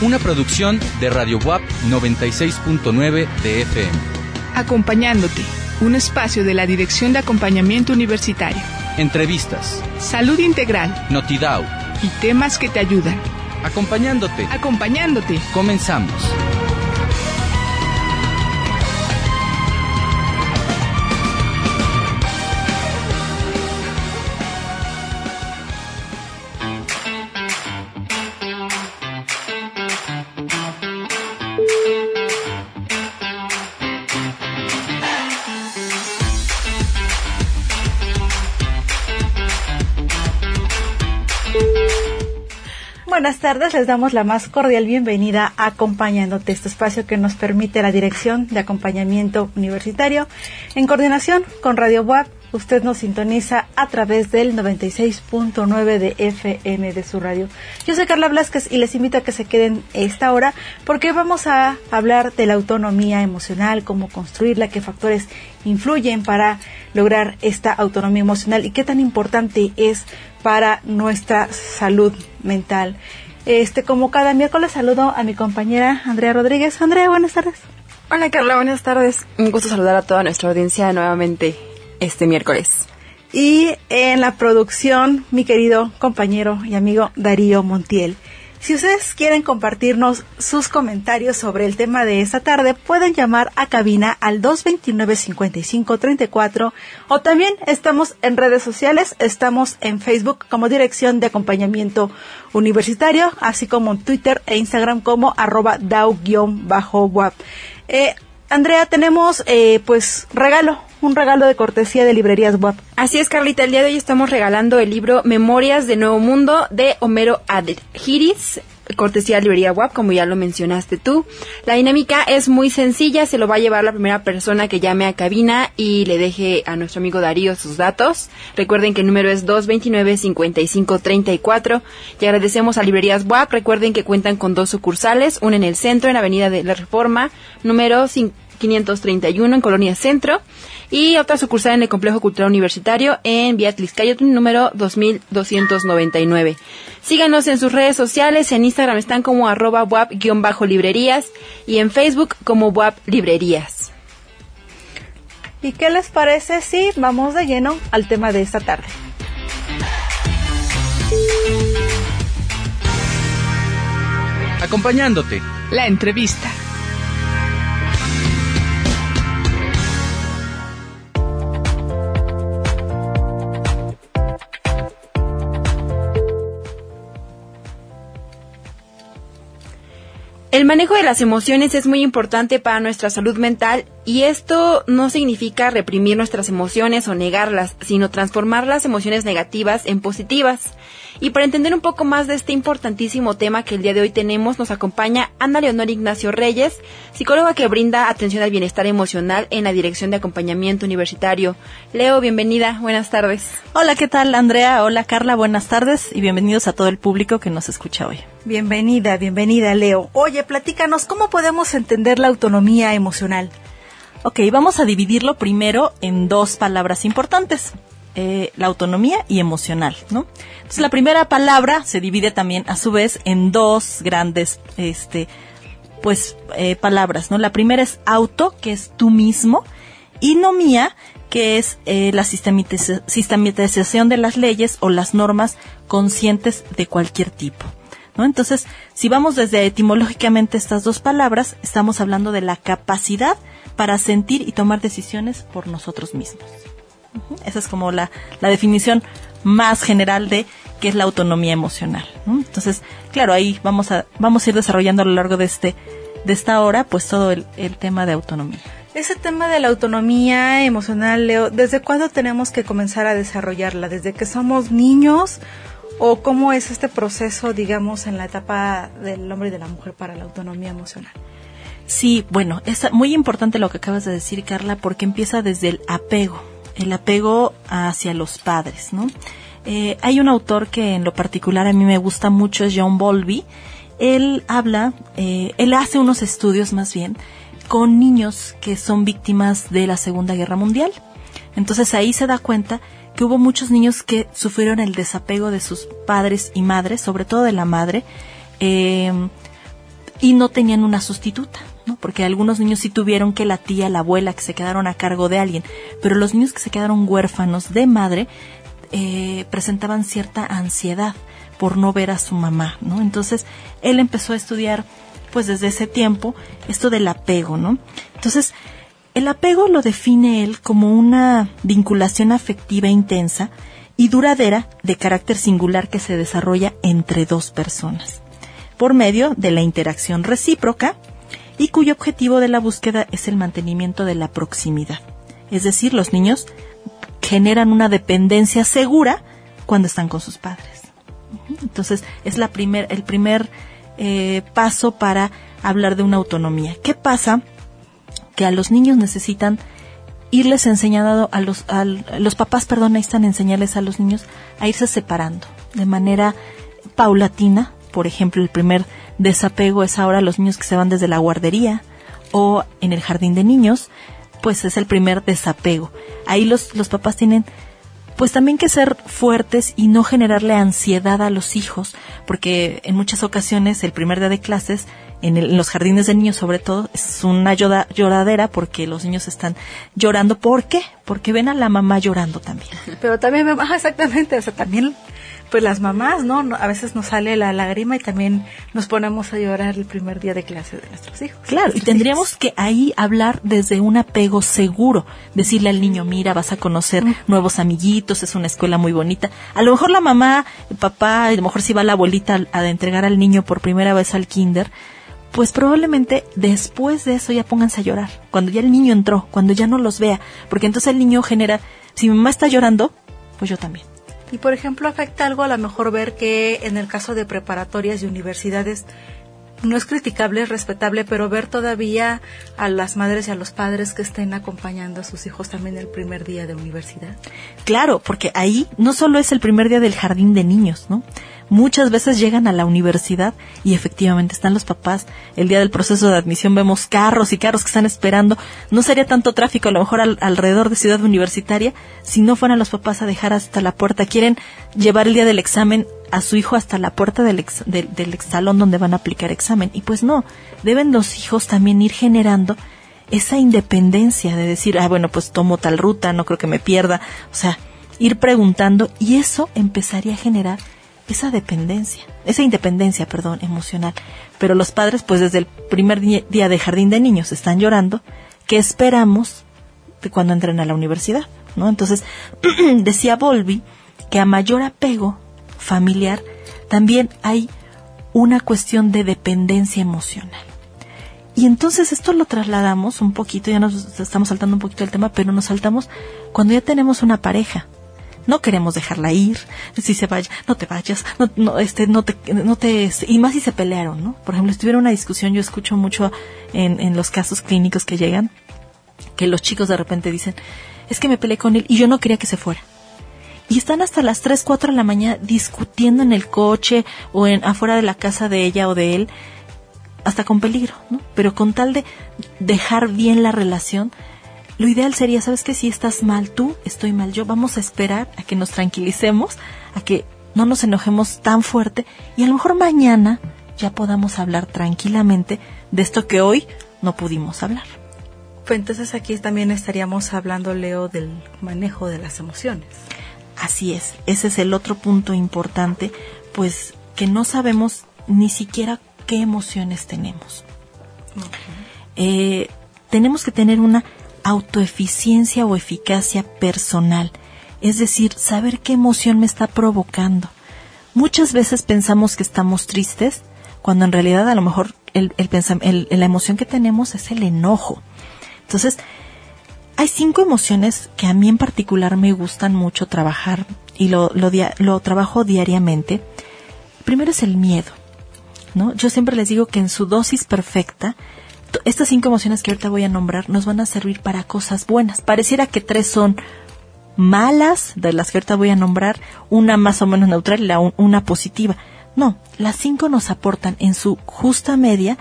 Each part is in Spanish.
una producción de Radio WAP 96.9 de FM. Acompañándote, un espacio de la Dirección de Acompañamiento Universitario. Entrevistas, Salud integral Notidao, y temas que te ayudan. acompañándote. Acompañándote. Comenzamos. Buenas tardes, les damos la más cordial bienvenida a Acompañándote, este espacio que nos permite la Dirección de Acompañamiento Universitario. En coordinación con Radio WAP, usted nos sintoniza a través del 96.9 de FM de su radio. Yo soy Carla Blasquez y les invito a que se queden esta hora porque vamos a hablar de la autonomía emocional, cómo construirla, qué factores influyen para lograr esta autonomía emocional y qué tan importante es para nuestra salud mental. Este, como cada miércoles saludo a mi compañera Andrea Rodríguez. Andrea, buenas tardes. Hola Carla, buenas tardes. Un gusto saludar a toda nuestra audiencia nuevamente este miércoles. Y en la producción, mi querido compañero y amigo Darío Montiel. Si ustedes quieren compartirnos sus comentarios sobre el tema de esta tarde, pueden llamar a cabina al 229-5534 o también estamos en redes sociales, estamos en Facebook como Dirección de Acompañamiento Universitario, así como en Twitter e Instagram como arroba DAO-WAP. Eh, Andrea, tenemos eh, pues regalo, un regalo de cortesía de librerías WAP. Así es, Carlita, el día de hoy estamos regalando el libro Memorias de Nuevo Mundo de Homero Adgiris, cortesía de librería WAP, como ya lo mencionaste tú. La dinámica es muy sencilla, se lo va a llevar la primera persona que llame a cabina y le deje a nuestro amigo Darío sus datos. Recuerden que el número es 229-5534 y agradecemos a librerías WAP. Recuerden que cuentan con dos sucursales, una en el centro, en Avenida de la Reforma, número 531 en Colonia Centro y otra sucursal en el Complejo Cultural Universitario en Vía Tliscayotl, número 2299. Síganos en sus redes sociales, en Instagram están como arroba wap-librerías y en Facebook como wap librerías. ¿Y qué les parece si vamos de lleno al tema de esta tarde? Acompañándote. La entrevista. El manejo de las emociones es muy importante para nuestra salud mental y esto no significa reprimir nuestras emociones o negarlas, sino transformar las emociones negativas en positivas. Y para entender un poco más de este importantísimo tema que el día de hoy tenemos, nos acompaña Ana Leonor Ignacio Reyes, psicóloga que brinda atención al bienestar emocional en la Dirección de Acompañamiento Universitario. Leo, bienvenida, buenas tardes. Hola, ¿qué tal Andrea? Hola Carla, buenas tardes y bienvenidos a todo el público que nos escucha hoy. Bienvenida, bienvenida Leo. Oye, platícanos, ¿cómo podemos entender la autonomía emocional? Ok, vamos a dividirlo primero en dos palabras importantes, eh, la autonomía y emocional, ¿no? Entonces la primera palabra se divide también a su vez en dos grandes, este, pues, eh, palabras, ¿no? La primera es auto, que es tú mismo, y nomía, que es eh, la sistematiza- sistematización de las leyes o las normas conscientes de cualquier tipo. ¿no? Entonces, si vamos desde etimológicamente estas dos palabras, estamos hablando de la capacidad para sentir y tomar decisiones por nosotros mismos. Esa es como la, la definición más general de qué es la autonomía emocional. ¿no? Entonces, claro, ahí vamos a, vamos a ir desarrollando a lo largo de este, de esta hora, pues todo el, el tema de autonomía. Ese tema de la autonomía emocional, Leo, ¿desde cuándo tenemos que comenzar a desarrollarla? ¿Desde que somos niños? ¿O cómo es este proceso, digamos, en la etapa del hombre y de la mujer para la autonomía emocional? Sí, bueno, es muy importante lo que acabas de decir, Carla, porque empieza desde el apego, el apego hacia los padres, ¿no? Eh, hay un autor que en lo particular a mí me gusta mucho, es John Bowlby. Él habla, eh, él hace unos estudios más bien con niños que son víctimas de la Segunda Guerra Mundial. Entonces ahí se da cuenta que hubo muchos niños que sufrieron el desapego de sus padres y madres, sobre todo de la madre, eh, y no tenían una sustituta, Porque algunos niños sí tuvieron que la tía, la abuela, que se quedaron a cargo de alguien, pero los niños que se quedaron huérfanos de madre eh, presentaban cierta ansiedad por no ver a su mamá, ¿no? Entonces él empezó a estudiar, pues desde ese tiempo, esto del apego, ¿no? Entonces, el apego lo define él como una vinculación afectiva intensa y duradera de carácter singular que se desarrolla entre dos personas, por medio de la interacción recíproca y cuyo objetivo de la búsqueda es el mantenimiento de la proximidad. Es decir, los niños generan una dependencia segura cuando están con sus padres. Entonces, es la primer, el primer eh, paso para hablar de una autonomía. ¿Qué pasa? Que a los niños necesitan irles enseñando a los, a los papás, perdón, necesitan enseñarles a los niños a irse separando de manera paulatina. Por ejemplo, el primer desapego es ahora los niños que se van desde la guardería o en el jardín de niños, pues es el primer desapego. Ahí los, los papás tienen pues también que ser fuertes y no generarle ansiedad a los hijos, porque en muchas ocasiones el primer día de clases, en, los jardines de niños sobre todo, es una lloradera porque los niños están llorando. ¿Por qué? Porque ven a la mamá llorando también. Pero también, exactamente, o sea, también pues las mamás, ¿no? A veces nos sale la lágrima y también nos ponemos a llorar el primer día de clase de nuestros hijos. Claro, y tendríamos que ahí hablar desde un apego seguro, decirle al niño, mira, vas a conocer nuevos amiguitos, es una escuela muy bonita. A lo mejor la mamá, el papá, a lo mejor si va la abuelita a, a entregar al niño por primera vez al kinder, pues probablemente después de eso ya pónganse a llorar, cuando ya el niño entró, cuando ya no los vea, porque entonces el niño genera, si mi mamá está llorando, pues yo también. Y por ejemplo, afecta algo a lo mejor ver que en el caso de preparatorias y universidades no es criticable, es respetable, pero ver todavía a las madres y a los padres que estén acompañando a sus hijos también el primer día de universidad. Claro, porque ahí no solo es el primer día del jardín de niños, ¿no? Muchas veces llegan a la universidad y efectivamente están los papás. El día del proceso de admisión vemos carros y carros que están esperando. No sería tanto tráfico a lo mejor alrededor de ciudad universitaria si no fueran los papás a dejar hasta la puerta. Quieren llevar el día del examen a su hijo hasta la puerta del, del salón donde van a aplicar examen. Y pues no, deben los hijos también ir generando esa independencia de decir, ah, bueno, pues tomo tal ruta, no creo que me pierda. O sea, ir preguntando y eso empezaría a generar esa dependencia, esa independencia, perdón, emocional. Pero los padres, pues desde el primer día de jardín de niños están llorando, ¿qué esperamos de cuando entren a la universidad? ¿No? Entonces, decía Volvi que a mayor apego familiar también hay una cuestión de dependencia emocional. Y entonces esto lo trasladamos un poquito, ya nos estamos saltando un poquito el tema, pero nos saltamos cuando ya tenemos una pareja, no queremos dejarla ir, si se vaya, no te vayas, no, este, no te, no te, y más si se pelearon, ¿no? Por ejemplo, si una discusión, yo escucho mucho en, en los casos clínicos que llegan, que los chicos de repente dicen, es que me peleé con él y yo no quería que se fuera. Y están hasta las 3, 4 de la mañana discutiendo en el coche o en afuera de la casa de ella o de él, hasta con peligro, ¿no? Pero con tal de dejar bien la relación, lo ideal sería, ¿sabes que Si estás mal tú, estoy mal yo, vamos a esperar a que nos tranquilicemos, a que no nos enojemos tan fuerte y a lo mejor mañana ya podamos hablar tranquilamente de esto que hoy no pudimos hablar. Pues entonces aquí también estaríamos hablando, Leo, del manejo de las emociones. Así es, ese es el otro punto importante, pues que no sabemos ni siquiera qué emociones tenemos. Eh, tenemos que tener una autoeficiencia o eficacia personal, es decir, saber qué emoción me está provocando. Muchas veces pensamos que estamos tristes, cuando en realidad a lo mejor el, la emoción que tenemos es el enojo. Entonces, hay cinco emociones que a mí en particular me gustan mucho trabajar y lo, lo, lo trabajo diariamente. Primero es el miedo. ¿no? Yo siempre les digo que en su dosis perfecta, estas cinco emociones que ahorita voy a nombrar nos van a servir para cosas buenas. Pareciera que tres son malas, de las que ahorita voy a nombrar, una más o menos neutral y la una positiva. No, las cinco nos aportan en su justa media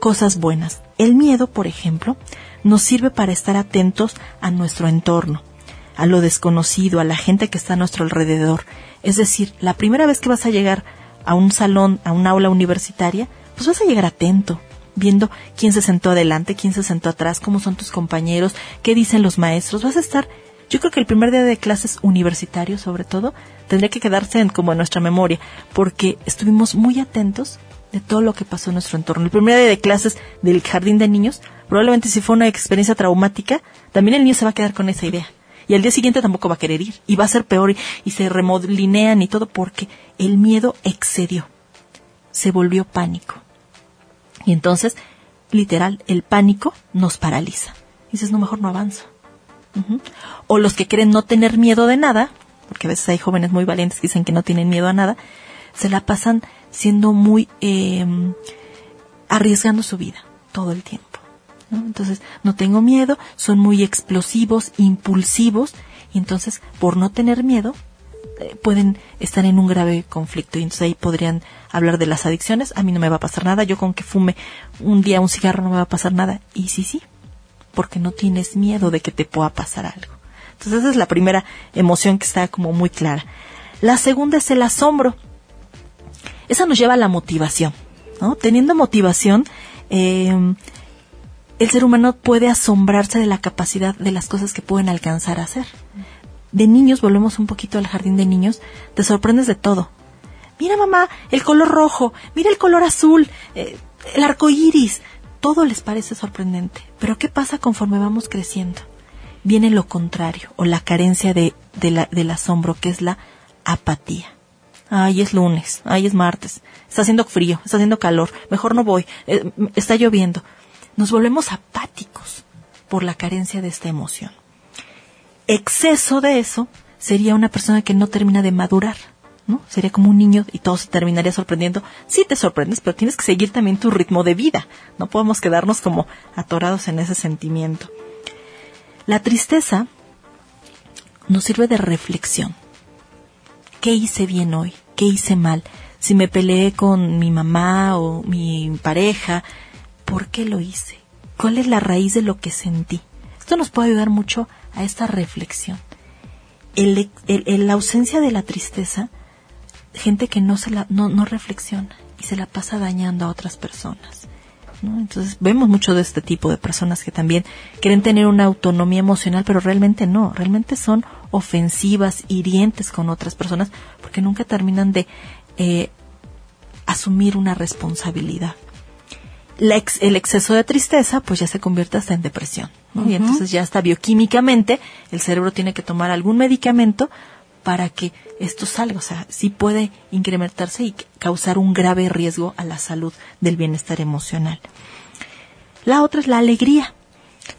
cosas buenas. El miedo, por ejemplo, nos sirve para estar atentos a nuestro entorno, a lo desconocido, a la gente que está a nuestro alrededor. Es decir, la primera vez que vas a llegar a un salón, a un aula universitaria, pues vas a llegar atento, viendo quién se sentó adelante, quién se sentó atrás, cómo son tus compañeros, qué dicen los maestros. Vas a estar, yo creo que el primer día de clases universitarios, sobre todo, tendría que quedarse en, como en nuestra memoria, porque estuvimos muy atentos de todo lo que pasó en nuestro entorno. El primer día de clases del jardín de niños, probablemente si fue una experiencia traumática, también el niño se va a quedar con esa idea. Y al día siguiente tampoco va a querer ir. Y va a ser peor y, y se remolinean y todo porque el miedo excedió. Se volvió pánico. Y entonces, literal, el pánico nos paraliza. Y dices, no, mejor no avanzo. O los que creen no tener miedo de nada, porque a veces hay jóvenes muy valientes que dicen que no tienen miedo a nada, se la pasan siendo muy eh, arriesgando su vida todo el tiempo. ¿no? Entonces, no tengo miedo, son muy explosivos, impulsivos, y entonces, por no tener miedo, pueden estar en un grave conflicto. Y entonces ahí podrían hablar de las adicciones. A mí no me va a pasar nada. Yo con que fume un día un cigarro no me va a pasar nada. Y sí, sí, porque no tienes miedo de que te pueda pasar algo. Entonces esa es la primera emoción que está como muy clara. La segunda es el asombro. Esa nos lleva a la motivación. ¿no? Teniendo motivación, eh, el ser humano puede asombrarse de la capacidad de las cosas que pueden alcanzar a hacer. De niños, volvemos un poquito al jardín de niños, te sorprendes de todo. Mira mamá, el color rojo, mira el color azul, eh, el arco iris, todo les parece sorprendente. Pero ¿qué pasa conforme vamos creciendo? Viene lo contrario, o la carencia de, la, del asombro, que es la apatía. Ay, es lunes, ay, es martes, está haciendo frío, está haciendo calor, mejor no voy, eh, está lloviendo. Nos volvemos apáticos por la carencia de esta emoción. Exceso de eso sería una persona que no termina de madurar, ¿no? Sería como un niño y todo se terminaría sorprendiendo. Sí te sorprendes, pero tienes que seguir también tu ritmo de vida. No podemos quedarnos como atorados en ese sentimiento. La tristeza nos sirve de reflexión. ¿Qué hice bien hoy? ¿Qué hice mal? Si me peleé con mi mamá o mi pareja, ¿por qué lo hice? ¿Cuál es la raíz de lo que sentí? Esto nos puede ayudar mucho a esta reflexión. El, la ausencia de la tristeza, gente que no, se la, no, no reflexiona y se la pasa dañando a otras personas. Entonces vemos mucho de este tipo de personas que también quieren tener una autonomía emocional, pero realmente no, realmente son ofensivas, hirientes con otras personas, porque nunca terminan de eh, asumir una responsabilidad. Ex, el exceso de tristeza pues ya se convierte hasta en depresión. ¿no? Uh -huh. Y entonces ya hasta bioquímicamente el cerebro tiene que tomar algún medicamento para que esto salga. O sea, sí puede incrementarse y causar un grave riesgo a la salud del bienestar emocional. La otra es la alegría.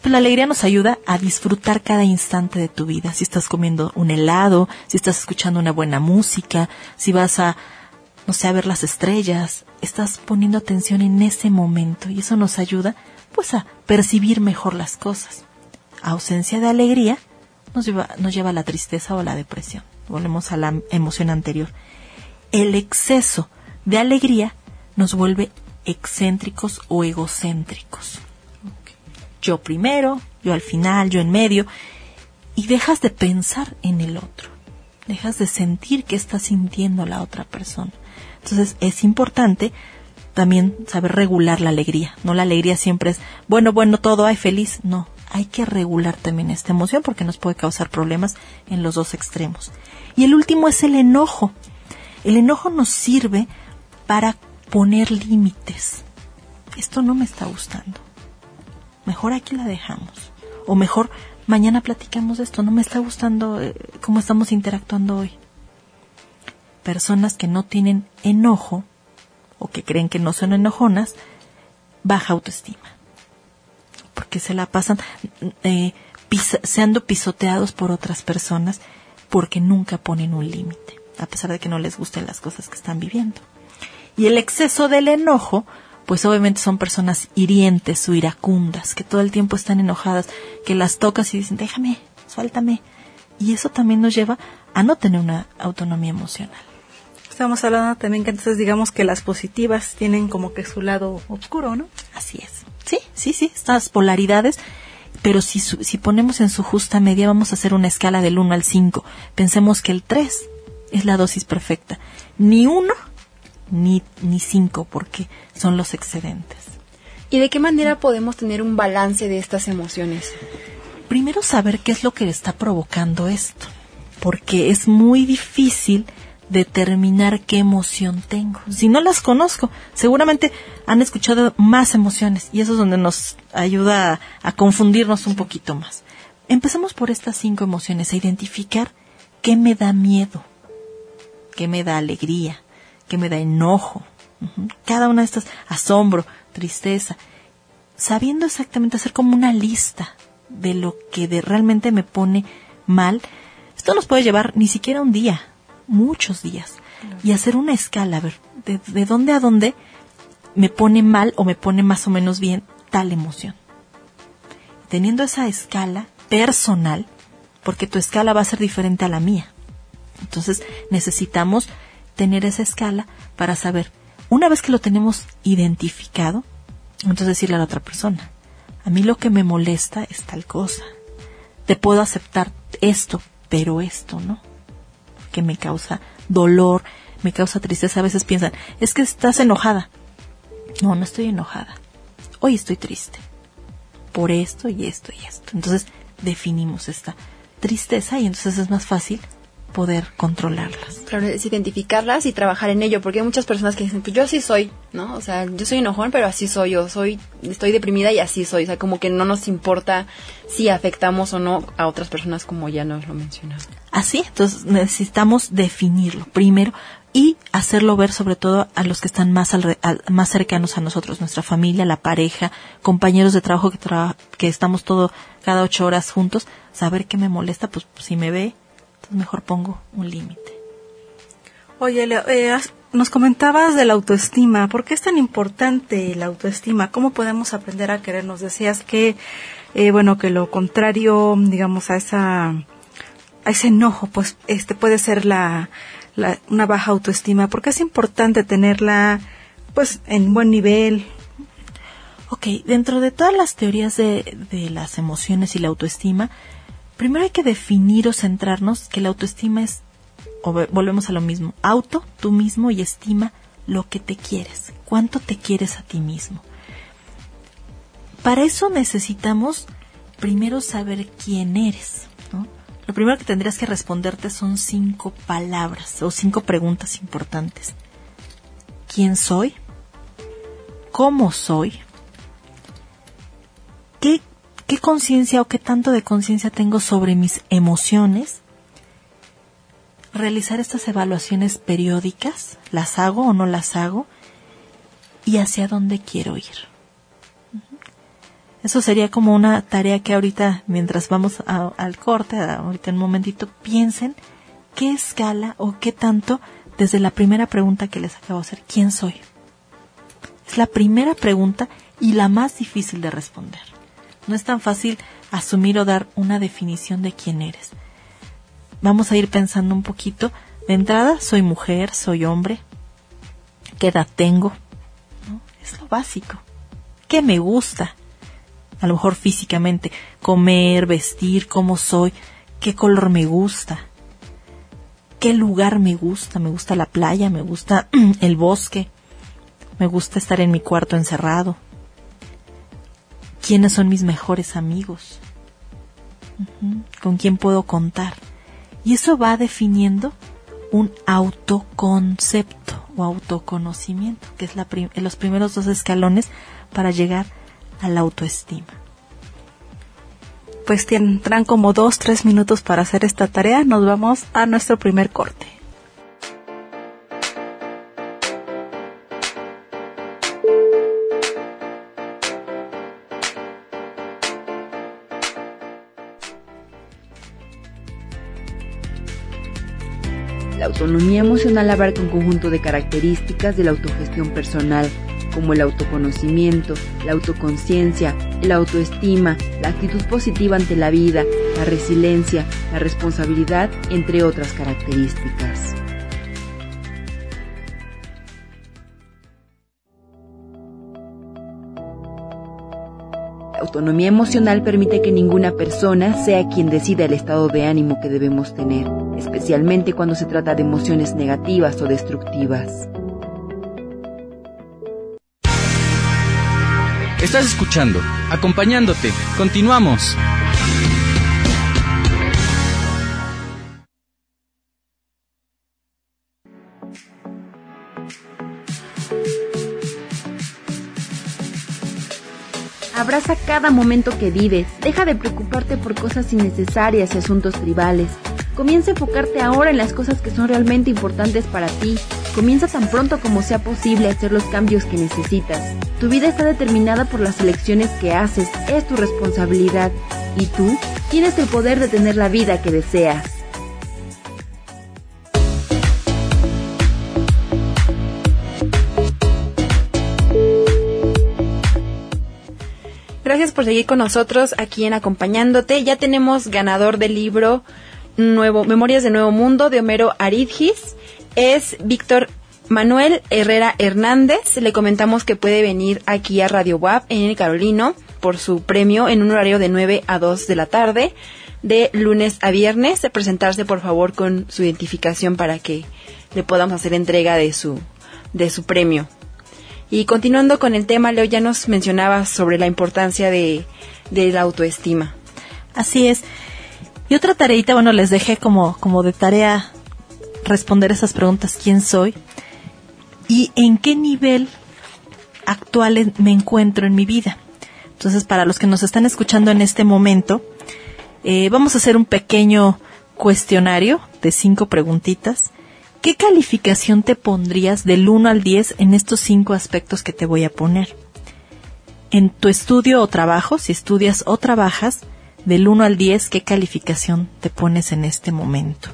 Pues la alegría nos ayuda a disfrutar cada instante de tu vida. Si estás comiendo un helado, si estás escuchando una buena música, si vas a no sé, a ver las estrellas, estás poniendo atención en ese momento y eso nos ayuda pues a percibir mejor las cosas. Ausencia de alegría nos lleva, nos lleva a la tristeza o a la depresión. Volvemos a la emoción anterior. El exceso de alegría nos vuelve excéntricos o egocéntricos. Yo primero, yo al final, yo en medio, y dejas de pensar en el otro. Dejas de sentir qué está sintiendo la otra persona. Entonces es importante también saber regular la alegría. No la alegría siempre es, bueno, bueno, todo hay feliz. No, hay que regular también esta emoción porque nos puede causar problemas en los dos extremos. Y el último es el enojo. El enojo nos sirve para poner límites. Esto no me está gustando. Mejor aquí la dejamos. O mejor, mañana platicamos de esto. No me está gustando eh, cómo estamos interactuando hoy personas que no tienen enojo o que creen que no son enojonas, baja autoestima. Porque se la pasan eh, siendo pisoteados por otras personas porque nunca ponen un límite, a pesar de que no les gusten las cosas que están viviendo. Y el exceso del enojo, pues obviamente son personas hirientes o iracundas, que todo el tiempo están enojadas, que las tocas y dicen, déjame, suéltame. Y eso también nos lleva a no tener una autonomía emocional estamos hablando también que entonces digamos que las positivas tienen como que su lado oscuro, ¿no? Así es. Sí, sí, sí, estas polaridades, pero si, si ponemos en su justa media, vamos a hacer una escala del 1 al 5. Pensemos que el 3 es la dosis perfecta. Ni uno ni, ni cinco, porque son los excedentes. ¿Y de qué manera podemos tener un balance de estas emociones? Primero saber qué es lo que está provocando esto, porque es muy difícil determinar qué emoción tengo. Si no las conozco, seguramente han escuchado más emociones y eso es donde nos ayuda a, confundirnos un poquito más. Empecemos por estas cinco emociones, a identificar qué me da miedo, qué me da alegría, qué me da enojo, cada una de estas, asombro, tristeza, sabiendo exactamente hacer como una lista de lo que realmente me pone mal. Esto nos puede llevar ni siquiera un día, muchos días, y hacer una escala, a ver, de, de dónde a dónde me pone mal o me pone más o menos bien tal emoción. Teniendo esa escala personal, porque tu escala va a ser diferente a la mía. Entonces necesitamos tener esa escala para saber, una vez que lo tenemos identificado, entonces decirle a la otra persona, a mí lo que me molesta es tal cosa. Te puedo aceptar esto, pero esto no. Que me causa dolor, me causa tristeza. A veces piensan, es que estás enojada. No, no estoy enojada. Hoy estoy triste. Por esto y esto y esto. Entonces definimos esta tristeza y entonces es más fácil poder controlarlas. Claro, es identificarlas y trabajar en ello, porque hay muchas personas que dicen, pues yo así soy, ¿no? O sea, yo soy enojón, pero así soy, yo soy, estoy deprimida y así soy, o sea, como que no nos importa si afectamos o no a otras personas como ya nos lo mencionaba. Así, entonces necesitamos definirlo primero y hacerlo ver sobre todo a los que están más, alre- al- más cercanos a nosotros, nuestra familia, la pareja, compañeros de trabajo que, tra- que estamos todo cada ocho horas juntos, saber qué me molesta, pues si me ve, entonces mejor pongo un límite. Oye, Leo, eh, nos comentabas de la autoestima. ¿Por qué es tan importante la autoestima? ¿Cómo podemos aprender a querer? Nos decías que, eh, bueno, que lo contrario, digamos, a esa, ese enojo, pues, este puede ser la, una baja autoestima. ¿Por qué es importante tenerla, pues, en buen nivel? Ok, dentro de todas las teorías de, de las emociones y la autoestima, primero hay que definir o centrarnos que la autoestima es, o ve- volvemos a lo mismo, auto, tú mismo y estima lo que te quieres, cuánto te quieres a ti mismo. Para eso necesitamos primero saber quién eres, ¿no? Lo primero que tendrías que responderte son cinco palabras o cinco preguntas importantes. ¿Quién soy? ¿Cómo soy? ¿Qué, qué conciencia o qué tanto de conciencia tengo sobre mis emociones? Realizar estas evaluaciones periódicas, las hago o no las hago, y hacia dónde quiero ir. Eso sería como una tarea que ahorita, mientras vamos al corte, ahorita en un momentito, piensen qué escala o qué tanto desde la primera pregunta que les acabo de hacer, ¿quién soy? Es la primera pregunta y la más difícil de responder. No es tan fácil asumir o dar una definición de quién eres. Vamos a ir pensando un poquito. De entrada, soy mujer, soy hombre. ¿Qué edad tengo? ¿No? Es lo básico. ¿Qué me gusta? A lo mejor físicamente, comer, vestir, cómo soy, qué color me gusta, qué lugar me gusta, me gusta la playa, me gusta el bosque, me gusta estar en mi cuarto encerrado. ¿Quiénes son mis mejores amigos? ¿Con quién puedo contar? Y eso va definiendo un autoconcepto o autoconocimiento, que es la prim- los primeros dos escalones para llegar a la autoestima. Pues tendrán como dos, tres minutos para hacer esta tarea. Nos vamos a nuestro primer corte. La autonomía emocional abarca un conjunto de características de la autogestión personal, como el autoconocimiento, la autoconciencia, la autoestima, la actitud positiva ante la vida, la resiliencia, la responsabilidad, entre otras características. La autonomía emocional permite que ninguna persona sea quien decida el estado de ánimo que debemos tener, especialmente cuando se trata de emociones negativas o destructivas. Estás escuchando, acompañándote. Continuamos. Abraza cada momento que vives. Deja de preocuparte por cosas innecesarias y asuntos tribales. Comienza a enfocarte ahora en las cosas que son realmente importantes para ti. Comienza tan pronto como sea posible a hacer los cambios que necesitas. Tu vida está determinada por las elecciones que haces, es tu responsabilidad. Y tú tienes el poder de tener la vida que deseas. Gracias por seguir con nosotros aquí en Acompañándote. Ya tenemos ganador del libro Nuevo Memorias de Nuevo Mundo de Homero Aridgis. Es Víctor Manuel Herrera Hernández. Le comentamos que puede venir aquí a Radio WAP en el Carolino por su premio en un horario de 9 a 2 de la tarde, de lunes a viernes. Presentarse, por favor, con su identificación para que le podamos hacer entrega de su, de su premio. Y continuando con el tema, Leo ya nos mencionaba sobre la importancia de, de la autoestima. Así es. Y otra tareita, bueno, les dejé como, como de tarea responder esas preguntas, ¿quién soy? ¿Y en qué nivel actual me encuentro en mi vida? Entonces, para los que nos están escuchando en este momento, eh, vamos a hacer un pequeño cuestionario de cinco preguntitas. ¿Qué calificación te pondrías del 1 al 10 en estos cinco aspectos que te voy a poner? En tu estudio o trabajo, si estudias o trabajas, del 1 al 10, ¿qué calificación te pones en este momento?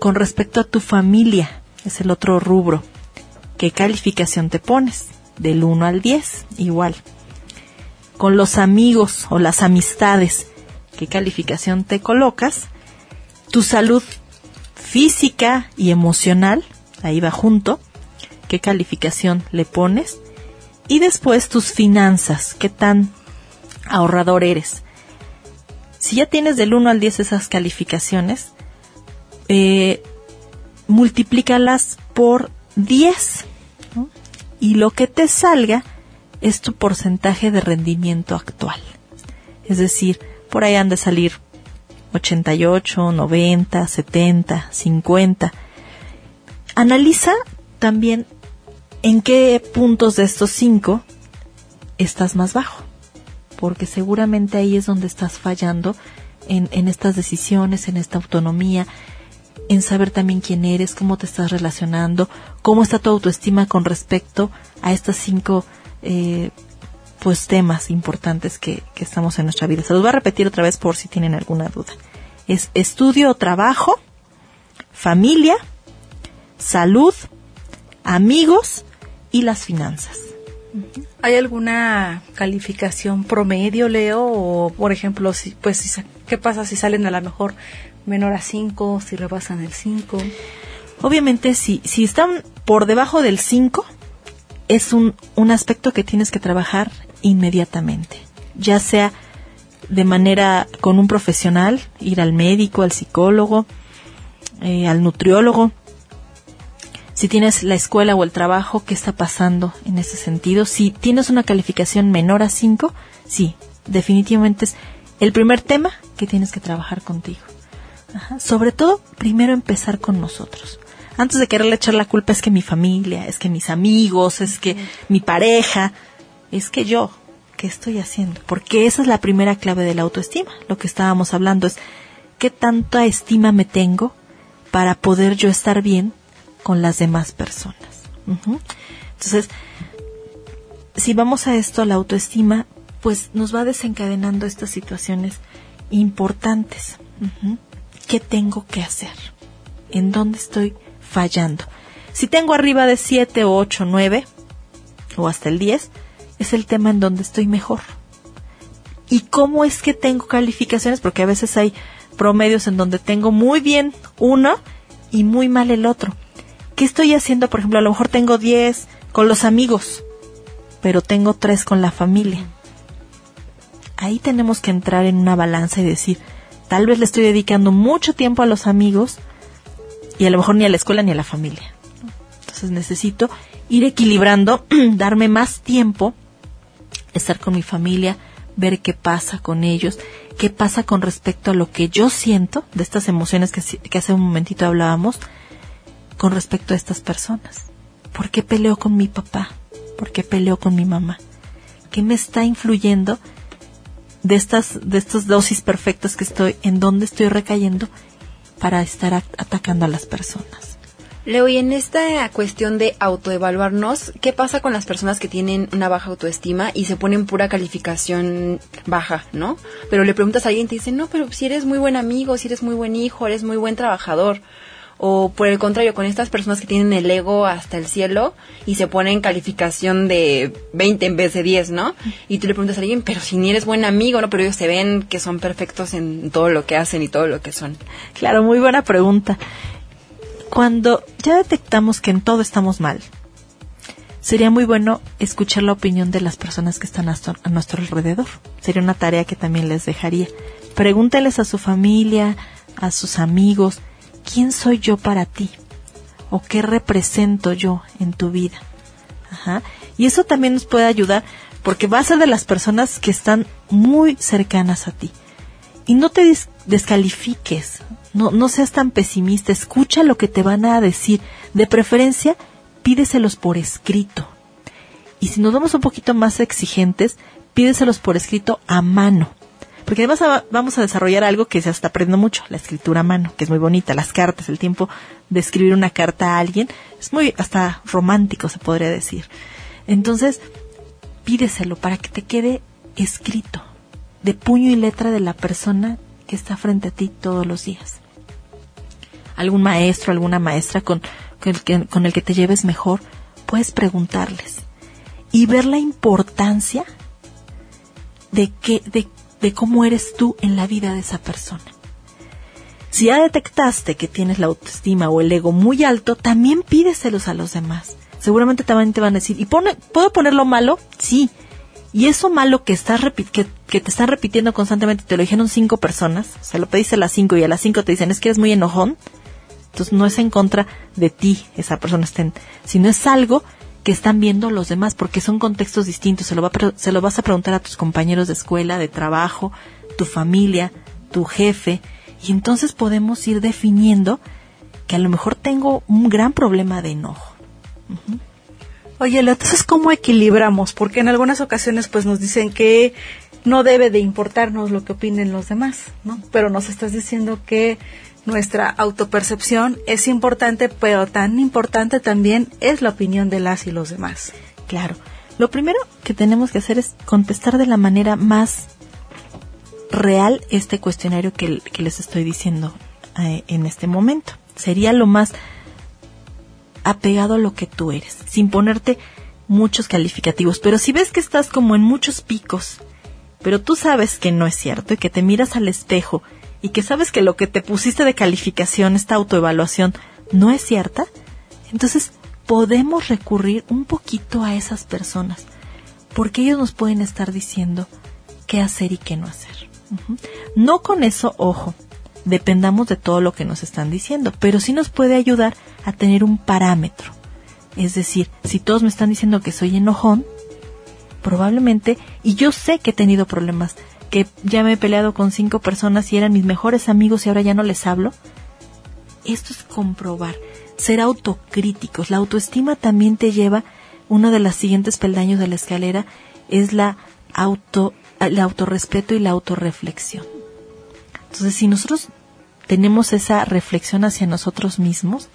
Con respecto a tu familia, es el otro rubro. ¿Qué calificación te pones? Del 1 al 10, igual. Con los amigos o las amistades, ¿qué calificación te colocas? Tu salud física y emocional, ahí va junto, qué calificación le pones. Y después tus finanzas, qué tan ahorrador eres. Si ya tienes del 1 al 10 esas calificaciones, eh, multiplícalas por 10 y lo que te salga es tu porcentaje de rendimiento actual. Es decir, por ahí han de salir 88, 90, 70, 50. Analiza también en qué puntos de estos cinco estás más bajo, porque seguramente ahí es donde estás fallando en, en estas decisiones, en esta autonomía, en saber también quién eres, cómo te estás relacionando, cómo está tu autoestima con respecto a estas cinco eh, pues temas importantes que, que, estamos en nuestra vida. Se los voy a repetir otra vez por si tienen alguna duda. Es estudio o trabajo, familia, salud, amigos y las finanzas. ¿Hay alguna calificación promedio, Leo? O, por ejemplo, si, pues, ¿qué pasa si salen a lo mejor menor a 5, si rebasan el 5? Obviamente, si, si están por debajo del 5, es un, un aspecto que tienes que trabajar inmediatamente, ya sea de manera con un profesional, ir al médico, al psicólogo, eh, al nutriólogo. Si tienes la escuela o el trabajo, ¿qué está pasando en ese sentido? Si tienes una calificación menor a 5, sí, definitivamente es el primer tema que tienes que trabajar contigo. Ajá. Sobre todo, primero empezar con nosotros antes de quererle echar la culpa es que mi familia, es que mis amigos, es que mi pareja, es que yo, ¿qué estoy haciendo? Porque esa es la primera clave de la autoestima. Lo que estábamos hablando es qué tanta estima me tengo para poder yo estar bien con las demás personas. Uh -huh. Entonces, si vamos a esto, la autoestima, pues nos va desencadenando estas situaciones importantes. Uh -huh. ¿Qué tengo que hacer? ¿En dónde estoy fallando. Si tengo arriba de 7, 8, 9 o hasta el 10, es el tema en donde estoy mejor. ¿Y cómo es que tengo calificaciones? Porque a veces hay promedios en donde tengo muy bien uno y muy mal el otro. ¿Qué estoy haciendo? Por ejemplo, a lo mejor tengo 10 con los amigos, pero tengo 3 con la familia. Ahí tenemos que entrar en una balanza y decir, tal vez le estoy dedicando mucho tiempo a los amigos, y a lo mejor ni a la escuela ni a la familia. Entonces necesito ir equilibrando, darme más tiempo estar con mi familia, ver qué pasa con ellos, qué pasa con respecto a lo que yo siento, de estas emociones que, que hace un momentito hablábamos, con respecto a estas personas. ¿Por qué peleo con mi papá? ¿Por qué peleo con mi mamá? ¿Qué me está influyendo de estas, de estas dosis perfectas que estoy, en dónde estoy recayendo para estar atacando a las personas? Leo, y en esta cuestión de autoevaluarnos, ¿qué pasa con las personas que tienen una baja autoestima y se ponen pura calificación baja, ¿no? Pero le preguntas a alguien y te dice, no, pero si eres muy buen amigo, si eres muy buen hijo, eres muy buen trabajador. O por el contrario, con estas personas que tienen el ego hasta el cielo y se ponen calificación de 20 en vez de 10, ¿no? Y tú le preguntas a alguien, pero si ni eres buen amigo, ¿no? Pero ellos se ven que son perfectos en todo lo que hacen y todo lo que son. Claro, muy buena pregunta. Cuando ya detectamos que en todo estamos mal, sería muy bueno escuchar la opinión de las personas que están a, nuestro alrededor. Sería una tarea que también les dejaría. Pregúnteles a su familia, a sus amigos, ¿quién soy yo para ti? ¿O qué represento yo en tu vida? Ajá. Y eso también nos puede ayudar porque va a ser de las personas que están muy cercanas a ti. Y no te descalifiques, no, no seas tan pesimista, escucha lo que te van a decir. De preferencia, pídeselos por escrito. Y si nos vamos un poquito más exigentes, pídeselos por escrito a mano. Porque además vamos a desarrollar algo que se está aprendiendo mucho, la escritura a mano, que es muy bonita, las cartas, el tiempo de escribir una carta a alguien, es muy hasta romántico se podría decir. Entonces, pídeselo para que te quede escrito, de puño y letra de la persona que está frente a ti todos los días. Algún maestro, alguna maestra con, con, el, que, te lleves mejor, puedes preguntarles y ver la importancia de, que, de, de cómo eres tú en la vida de esa persona. Si ya detectaste que tienes la autoestima o el ego muy alto, también pídeselos a los demás. Seguramente también te van a decir, ¿y pone, puedo ponerlo malo? Sí, y eso malo que, estás que, que, te están repitiendo constantemente, te lo dijeron cinco personas, se lo pediste a las cinco y a las cinco te dicen, es que eres muy enojón, entonces no es en contra de ti esa persona, estén, sino es algo que están viendo los demás, porque son contextos distintos, se lo, va, se lo vas a preguntar a tus compañeros de escuela, de trabajo, tu familia, tu jefe, y entonces podemos ir definiendo que a lo mejor tengo un gran problema de enojo. Oye, entonces, ¿cómo equilibramos? Porque en algunas ocasiones pues nos dicen que no debe de importarnos lo que opinen los demás, ¿no? Pero nos estás diciendo que nuestra autopercepción es importante, pero tan importante también es la opinión de las y los demás. Claro. Lo primero que tenemos que hacer es contestar de la manera más real este cuestionario que, les estoy diciendo eh, en este momento. Sería lo más apegado a lo que tú eres, sin ponerte muchos calificativos. Pero si ves que estás como en muchos picos, pero tú sabes que no es cierto y que te miras al espejo y que sabes que lo que te pusiste de calificación, esta autoevaluación, no es cierta, entonces podemos recurrir un poquito a esas personas, porque ellos nos pueden estar diciendo qué hacer y qué no hacer. No con eso, ojo, dependamos de todo lo que nos están diciendo, pero sí nos puede ayudar a tener un parámetro. Es decir, si todos me están diciendo que soy enojón, probablemente, y yo sé que he tenido problemas, que ya me he peleado con cinco personas y eran mis mejores amigos y ahora ya no les hablo, esto es comprobar, ser autocríticos. La autoestima también te lleva, uno de los siguientes peldaños de la escalera es la auto, el autorrespeto y la autorreflexión. Entonces, si nosotros tenemos esa reflexión hacia nosotros mismos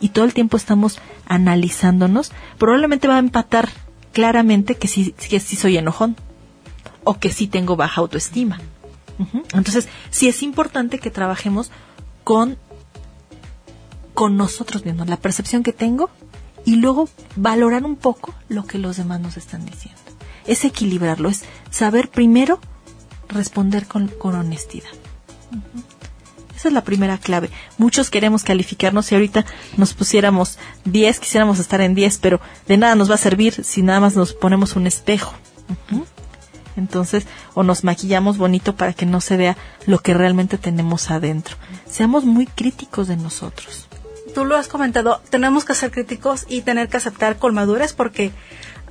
y todo el tiempo estamos analizándonos, probablemente va a empatar claramente que sí, que sí soy enojón o que sí tengo baja autoestima. Entonces, sí es importante que trabajemos con, con nosotros mismos, la percepción que tengo y luego valorar un poco lo que los demás nos están diciendo. Es equilibrarlo, es saber primero responder con, con honestidad. Esa es la primera clave. Muchos queremos calificarnos y ahorita nos pusiéramos 10, quisiéramos estar en 10, pero de nada nos va a servir si nada más nos ponemos un espejo. Entonces, o nos maquillamos bonito para que no se vea lo que realmente tenemos adentro. Seamos muy críticos de nosotros. Tú lo has comentado, tenemos que ser críticos y tener que aceptar con madurez porque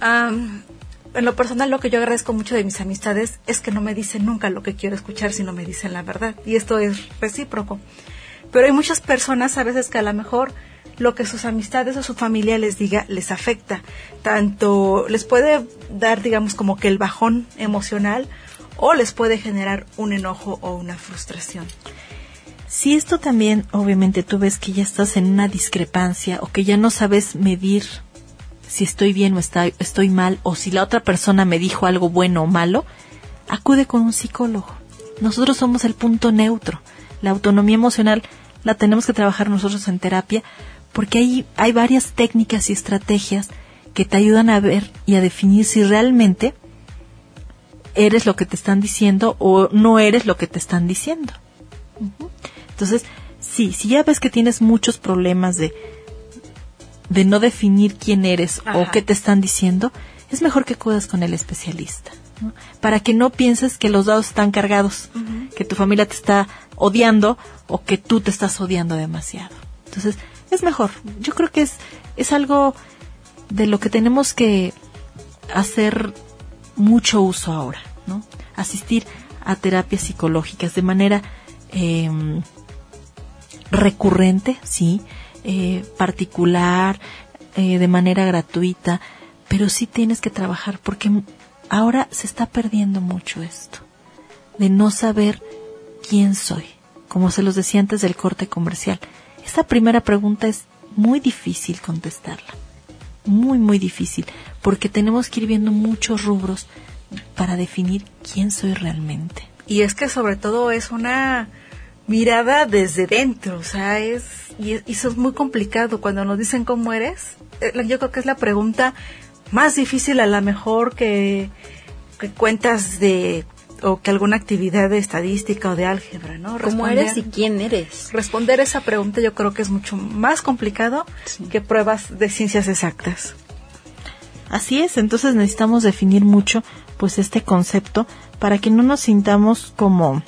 en lo personal lo que yo agradezco mucho de mis amistades es que no me dicen nunca lo que quiero escuchar, sino me dicen la verdad. Y esto es recíproco. Pero hay muchas personas a veces que a lo mejor lo que sus amistades o su familia les diga les afecta. Tanto les puede dar, digamos, como que el bajón emocional o les puede generar un enojo o una frustración. Si esto también, obviamente, tú ves que ya estás en una discrepancia o que ya no sabes medir si estoy bien o está, estoy mal o si la otra persona me dijo algo bueno o malo, acude con un psicólogo. Nosotros somos el punto neutro. La autonomía emocional la tenemos que trabajar nosotros en terapia porque hay, hay varias técnicas y estrategias que te ayudan a ver y a definir si realmente eres lo que te están diciendo o no eres lo que te están diciendo. Entonces, sí, si ya ves que tienes muchos problemas de, de no definir quién eres o qué te están diciendo, es mejor que acudas con el especialista. Para que no pienses que los dados están cargados, que tu familia te está odiando o que tú te estás odiando demasiado. Entonces, es mejor. Yo creo que es, es algo de lo que tenemos que hacer mucho uso ahora, ¿no? Asistir a terapias psicológicas de manera em, recurrente, sí, eh, particular, eh, de manera gratuita, pero sí tienes que trabajar porque ahora se está perdiendo mucho esto, de no saber quién soy, como se los decía antes del corte comercial. Esta primera pregunta es muy difícil contestarla, muy, muy difícil, porque tenemos que ir viendo muchos rubros para definir quién soy realmente. Y es que sobre todo es una mirada desde dentro, o sea, es y, eso es muy complicado cuando nos dicen cómo eres. Eh, yo creo que es la pregunta más difícil a lo mejor que, que cuentas de o que alguna actividad de estadística o de álgebra, ¿no? ¿Cómo eres y quién eres? Responder esa pregunta yo creo que es mucho más complicado que pruebas de ciencias exactas. Así es, entonces necesitamos definir mucho pues este concepto para que no nos sintamos como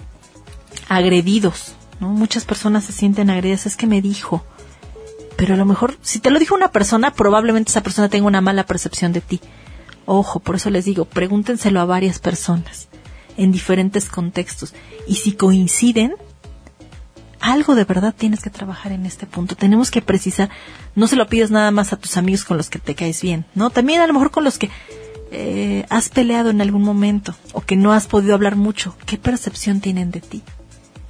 agredidos, ¿no? Muchas personas se sienten agredidas, es que me dijo. Pero a lo mejor, si te lo dijo una persona, probablemente esa persona tenga una mala percepción de ti. Ojo, por eso les digo, pregúntenselo a varias personas, en diferentes contextos. Y si coinciden, algo de verdad tienes que trabajar en este punto. Tenemos que precisar, no se lo pides nada más a tus amigos con los que te caes bien, ¿no? También a lo mejor con los que eh, has peleado en algún momento o que no has podido hablar mucho. ¿Qué percepción tienen de ti?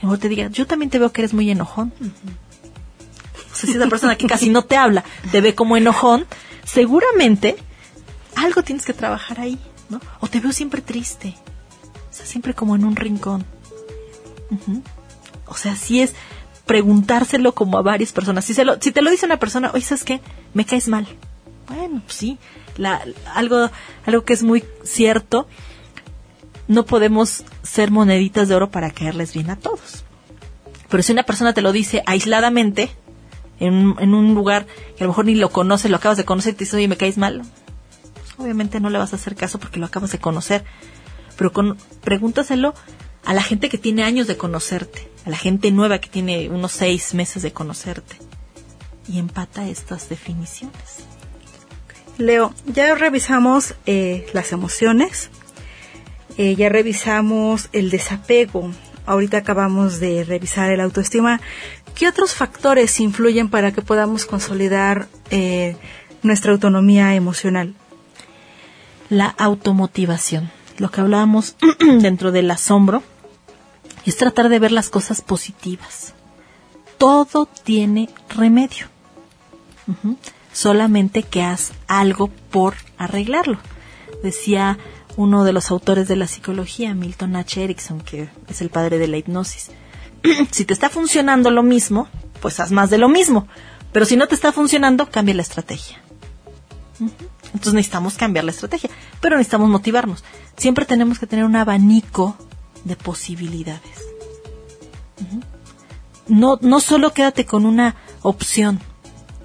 mejor te diga, yo también te veo que eres muy enojón. O sea, si esa persona que casi no te habla te ve como enojón, seguramente algo tienes que trabajar ahí, ¿no? O te veo siempre triste, siempre como en un rincón. O sea, si es preguntárselo como a varias personas. Si, se lo, si te lo dice una persona, oye, ¿sabes qué? Me caes mal. Bueno, pues sí, algo, algo que es muy cierto no podemos ser moneditas de oro para caerles bien a todos. Pero si una persona te lo dice aisladamente, en, en un lugar que a lo mejor ni lo conoces, lo acabas de conocer y te dice, oye, me caes mal, obviamente no le vas a hacer caso porque lo acabas de conocer. Pero con, pregúntaselo a la gente que tiene años de conocerte, a la gente nueva que tiene unos seis meses de conocerte. Y empata estas definiciones. Leo, ya revisamos eh, las emociones, eh, ya revisamos el desapego. Ahorita acabamos de revisar el autoestima. ¿Qué otros factores influyen para que podamos consolidar eh, nuestra autonomía emocional? La automotivación. Lo que hablábamos dentro del asombro es tratar de ver las cosas positivas. Todo tiene remedio. Solamente que haz algo por arreglarlo. Decía uno de los autores de la psicología, Milton H. Erickson, que es el padre de la hipnosis. si te está funcionando lo mismo, pues haz más de lo mismo. Pero si no te está funcionando, cambia la estrategia. Entonces necesitamos cambiar la estrategia, pero necesitamos motivarnos. Siempre tenemos que tener un abanico de posibilidades. No, no solo quédate con una opción,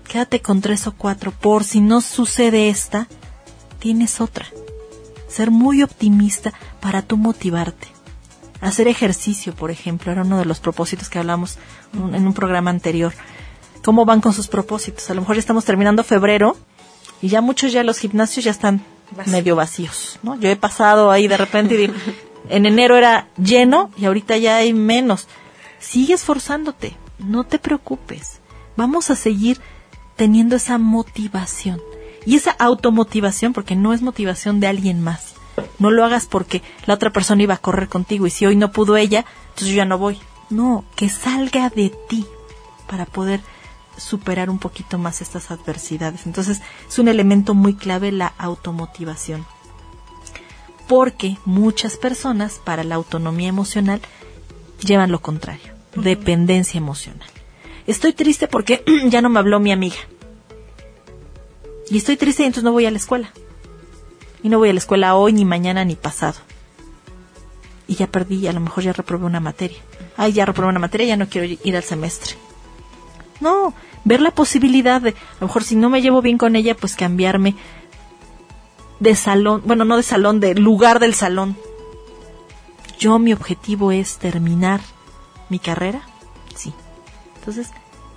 quédate con tres o cuatro. Por si no sucede esta, tienes otra ser muy optimista para tú motivarte. Hacer ejercicio, por ejemplo, era uno de los propósitos que hablamos en un programa anterior. ¿Cómo van con sus propósitos? A lo mejor ya estamos terminando febrero y ya muchos ya los gimnasios ya están medio vacíos, ¿no? Yo he pasado ahí de repente y digo, en enero era lleno y ahorita ya hay menos. Sigue esforzándote, no te preocupes. Vamos a seguir teniendo esa motivación. Y esa automotivación, porque no es motivación de alguien más. No lo hagas porque la otra persona iba a correr contigo y si hoy no pudo ella, entonces yo ya no voy. No, que salga de ti para poder superar un poquito más estas adversidades. Entonces es un elemento muy clave la automotivación. Porque muchas personas para la autonomía emocional llevan lo contrario, dependencia emocional. Estoy triste porque ya no me habló mi amiga. Y estoy triste y entonces no voy a la escuela. Y no voy a la escuela hoy, ni mañana, ni pasado. Y ya perdí, a lo mejor ya reprobé una materia. Ay, ya reprobé una materia, ya no quiero ir al semestre. No, ver la posibilidad de, a lo mejor si no me llevo bien con ella, pues cambiarme de salón, bueno, no de salón, de lugar del salón. Yo mi objetivo es terminar mi carrera, sí. Entonces,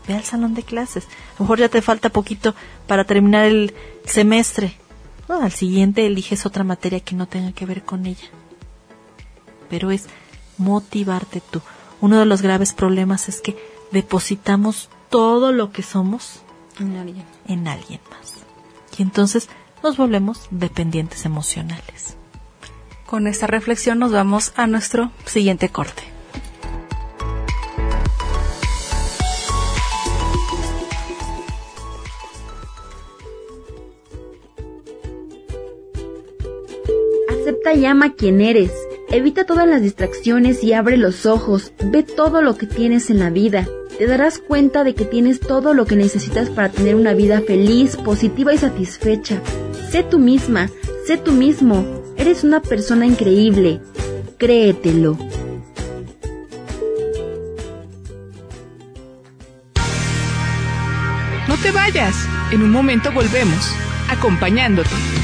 ve al salón de clases. A lo mejor ya te falta poquito para terminar el semestre. Al siguiente eliges otra materia que no tenga que ver con ella. Pero es motivarte tú. Uno de los graves problemas es que depositamos todo lo que somos En alguien. en alguien más. Y entonces nos volvemos dependientes emocionales. Con esta reflexión nos vamos a nuestro siguiente corte. Acepta y ama quien eres. Evita todas las distracciones y abre los ojos. Ve todo lo que tienes en la vida. Te darás cuenta de que tienes todo lo que necesitas para tener una vida feliz, positiva y satisfecha. Sé tú misma, sé tú mismo. Eres una persona increíble. Créetelo. No te vayas. En un momento volvemos, acompañándote.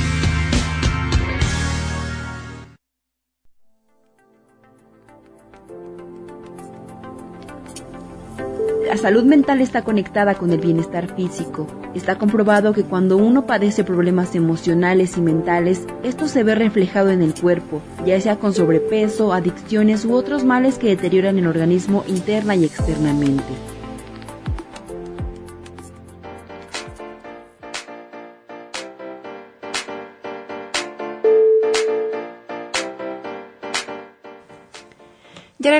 La salud mental está conectada con el bienestar físico. Está comprobado que cuando uno padece problemas emocionales y mentales, esto se ve reflejado en el cuerpo, ya sea con sobrepeso, adicciones u otros males que deterioran el organismo interna y externamente.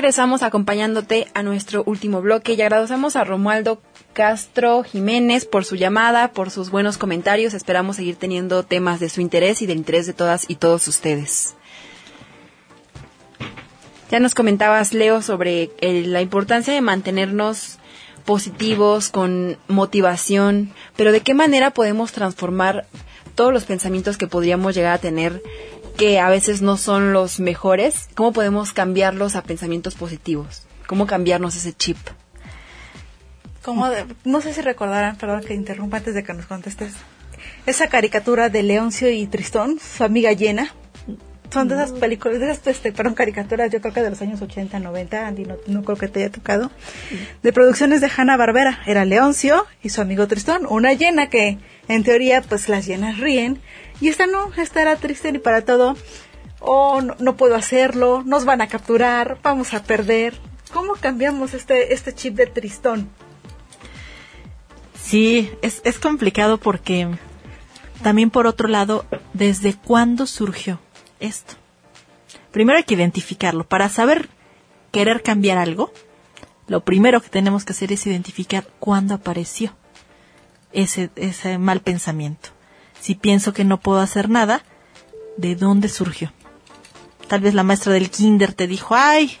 Regresamos acompañándote a nuestro último bloque y agradecemos a Romualdo Castro Jiménez por su llamada, por sus buenos comentarios. Esperamos seguir teniendo temas de su interés y del interés de todas y todos ustedes. Ya nos comentabas, Leo, sobre el- la importancia de mantenernos positivos, con motivación, pero ¿de qué manera podemos transformar todos los pensamientos que podríamos llegar a tener que a veces no son los mejores? ¿Cómo podemos cambiarlos a pensamientos positivos? ¿Cómo cambiarnos ese chip? Como de- no sé si recordarán, perdón que interrumpa antes de que nos contestes, esa caricatura de Leoncio y Tristón, su amiga llena. Son de esas películas, de esas, este, perdón, caricaturas, yo creo que de los años 80, 90, Andy, no, no creo que te haya tocado, de producciones de Hanna Barbera. Era Leoncio y su amigo Tristón, una llena que, en teoría, pues las llenas ríen, y esta no, esta era triste ni para todo. Oh, no, no puedo hacerlo, nos van a capturar, vamos a perder. ¿Cómo cambiamos este, este chip de Tristón? Sí, es, es complicado porque también por otro lado, ¿desde cuándo surgió esto? Primero hay que identificarlo. Para saber querer cambiar algo, lo primero que tenemos que hacer es identificar cuándo apareció ese, ese mal pensamiento. Si pienso que no puedo hacer nada, ¿de dónde surgió? Tal vez la maestra del kinder te dijo, ay,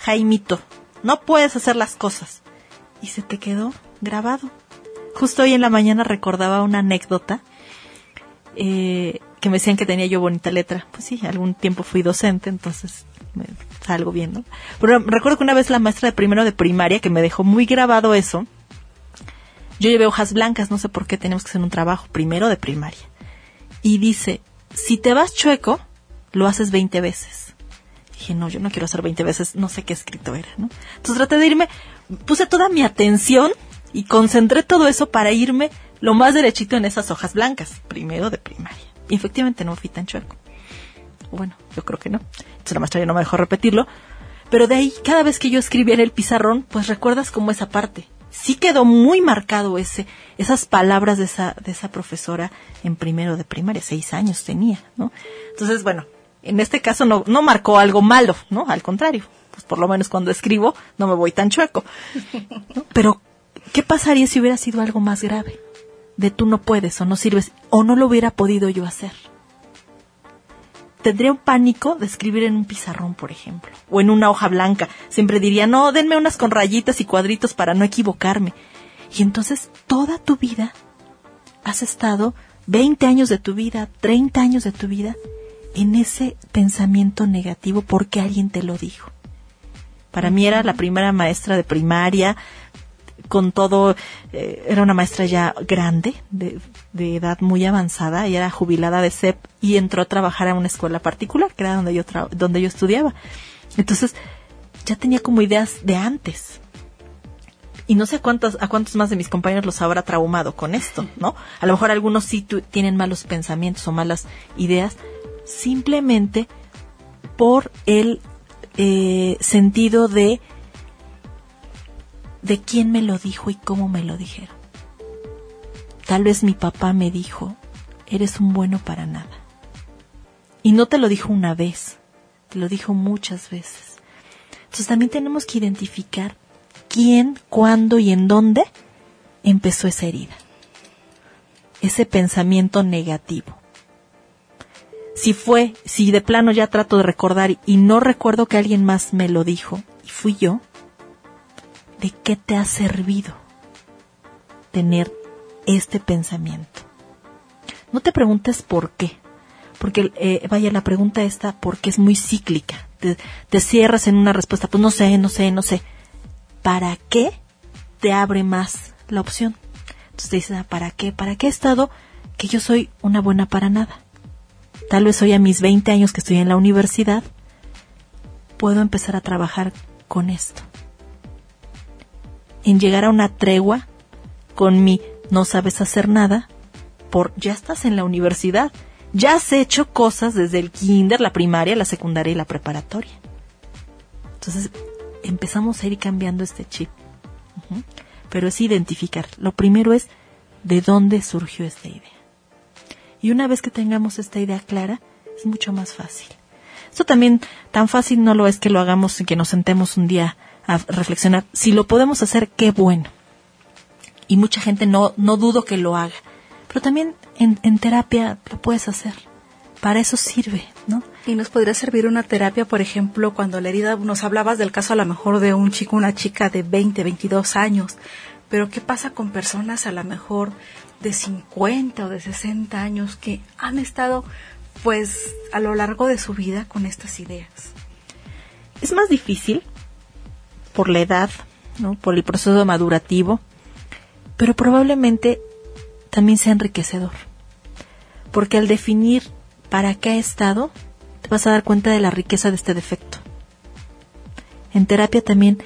Jaimito, no puedes hacer las cosas. Y se te quedó grabado. Justo hoy en la mañana recordaba una anécdota eh, que me decían que tenía yo bonita letra. Pues sí, algún tiempo fui docente, entonces me salgo bien, ¿no? Pero recuerdo que una vez la maestra de primero de primaria, que me dejó muy grabado eso, yo llevé hojas blancas, no sé por qué tenemos que hacer un trabajo primero de primaria. Y dice, si te vas chueco, lo haces 20 veces. Dije, no, yo no quiero hacer 20 veces, no sé qué escrito era, ¿no? Entonces traté de irme, puse toda mi atención y concentré todo eso para irme lo más derechito en esas hojas blancas, primero de primaria. Y efectivamente no fui tan chueco. Bueno, yo creo que no. Entonces la maestra ya no me dejó repetirlo. Pero de ahí, cada vez que yo escribía en el pizarrón, pues recuerdas como esa parte. Sí quedó muy marcado ese, esas palabras de esa, de esa profesora en primero de primaria, seis años tenía, ¿no? Entonces, bueno, en este caso no, no marcó algo malo, ¿no? Al contrario, pues por lo menos cuando escribo no me voy tan chueco. ¿no? Pero, ¿qué pasaría si hubiera sido algo más grave? De tú no puedes o no sirves o no lo hubiera podido yo hacer. Tendría un pánico de escribir en un pizarrón, por ejemplo, o en una hoja blanca. Siempre diría, no, denme unas con rayitas y cuadritos para no equivocarme. Y entonces toda tu vida has estado 20 años de tu vida, 30 años de tu vida en ese pensamiento negativo porque alguien te lo dijo. Para mí era la primera maestra de primaria, con todo, eh, era una maestra ya grande, de, edad muy avanzada, y era jubilada de CEP y entró a trabajar a una escuela particular, que era donde yo, donde yo estudiaba. Entonces, ya tenía como ideas de antes. Y no sé a cuántos, a cuántos más de mis compañeros los habrá traumado con esto, ¿no? A lo mejor algunos sí tienen malos pensamientos o malas ideas, simplemente por el eh, sentido de de quién me lo dijo y cómo me lo dijeron. Tal vez mi papá me dijo, eres un bueno para nada. Y no te lo dijo una vez, te lo dijo muchas veces. Entonces también tenemos que identificar quién, cuándo y en dónde empezó esa herida. Ese pensamiento negativo. Si fue, si de plano ya trato de recordar y no recuerdo que alguien más me lo dijo y fui yo, ¿de qué te ha servido tener este pensamiento? No te preguntes por qué, porque eh, vaya, la pregunta esta, porque es muy cíclica. Te, te, cierras en una respuesta, pues no sé, no sé, no sé. ¿Para qué te abre más la opción? Entonces te dices, ah, ¿para qué? ¿Para qué he estado que yo soy una buena para nada? Tal vez hoy a mis 20 años que estoy en la universidad, puedo empezar a trabajar con esto en llegar a una tregua con mi no sabes hacer nada, por ya estás en la universidad, ya has hecho cosas desde el kinder, la primaria, la secundaria y la preparatoria. Entonces empezamos a ir cambiando este chip. Pero es identificar. Lo primero es de dónde surgió esta idea. Y una vez que tengamos esta idea clara, es mucho más fácil. Esto también tan fácil no lo es que lo hagamos y que nos sentemos un día a reflexionar. Si lo podemos hacer, qué bueno. Y mucha gente no, no dudo que lo haga. Pero también en, en terapia lo puedes hacer. Para eso sirve, ¿no? Y nos podría servir una terapia, por ejemplo, cuando la herida, nos hablabas del caso a lo mejor de un chico, una chica de 20, 22 años. Pero ¿qué pasa con personas a lo mejor de 50 o de 60 años que han estado, pues, a lo largo de su vida con estas ideas? Es más difícil por la edad, ¿no? por el proceso madurativo, pero probablemente también sea enriquecedor. Porque al definir para qué ha estado, te vas a dar cuenta de la riqueza de este defecto. En terapia también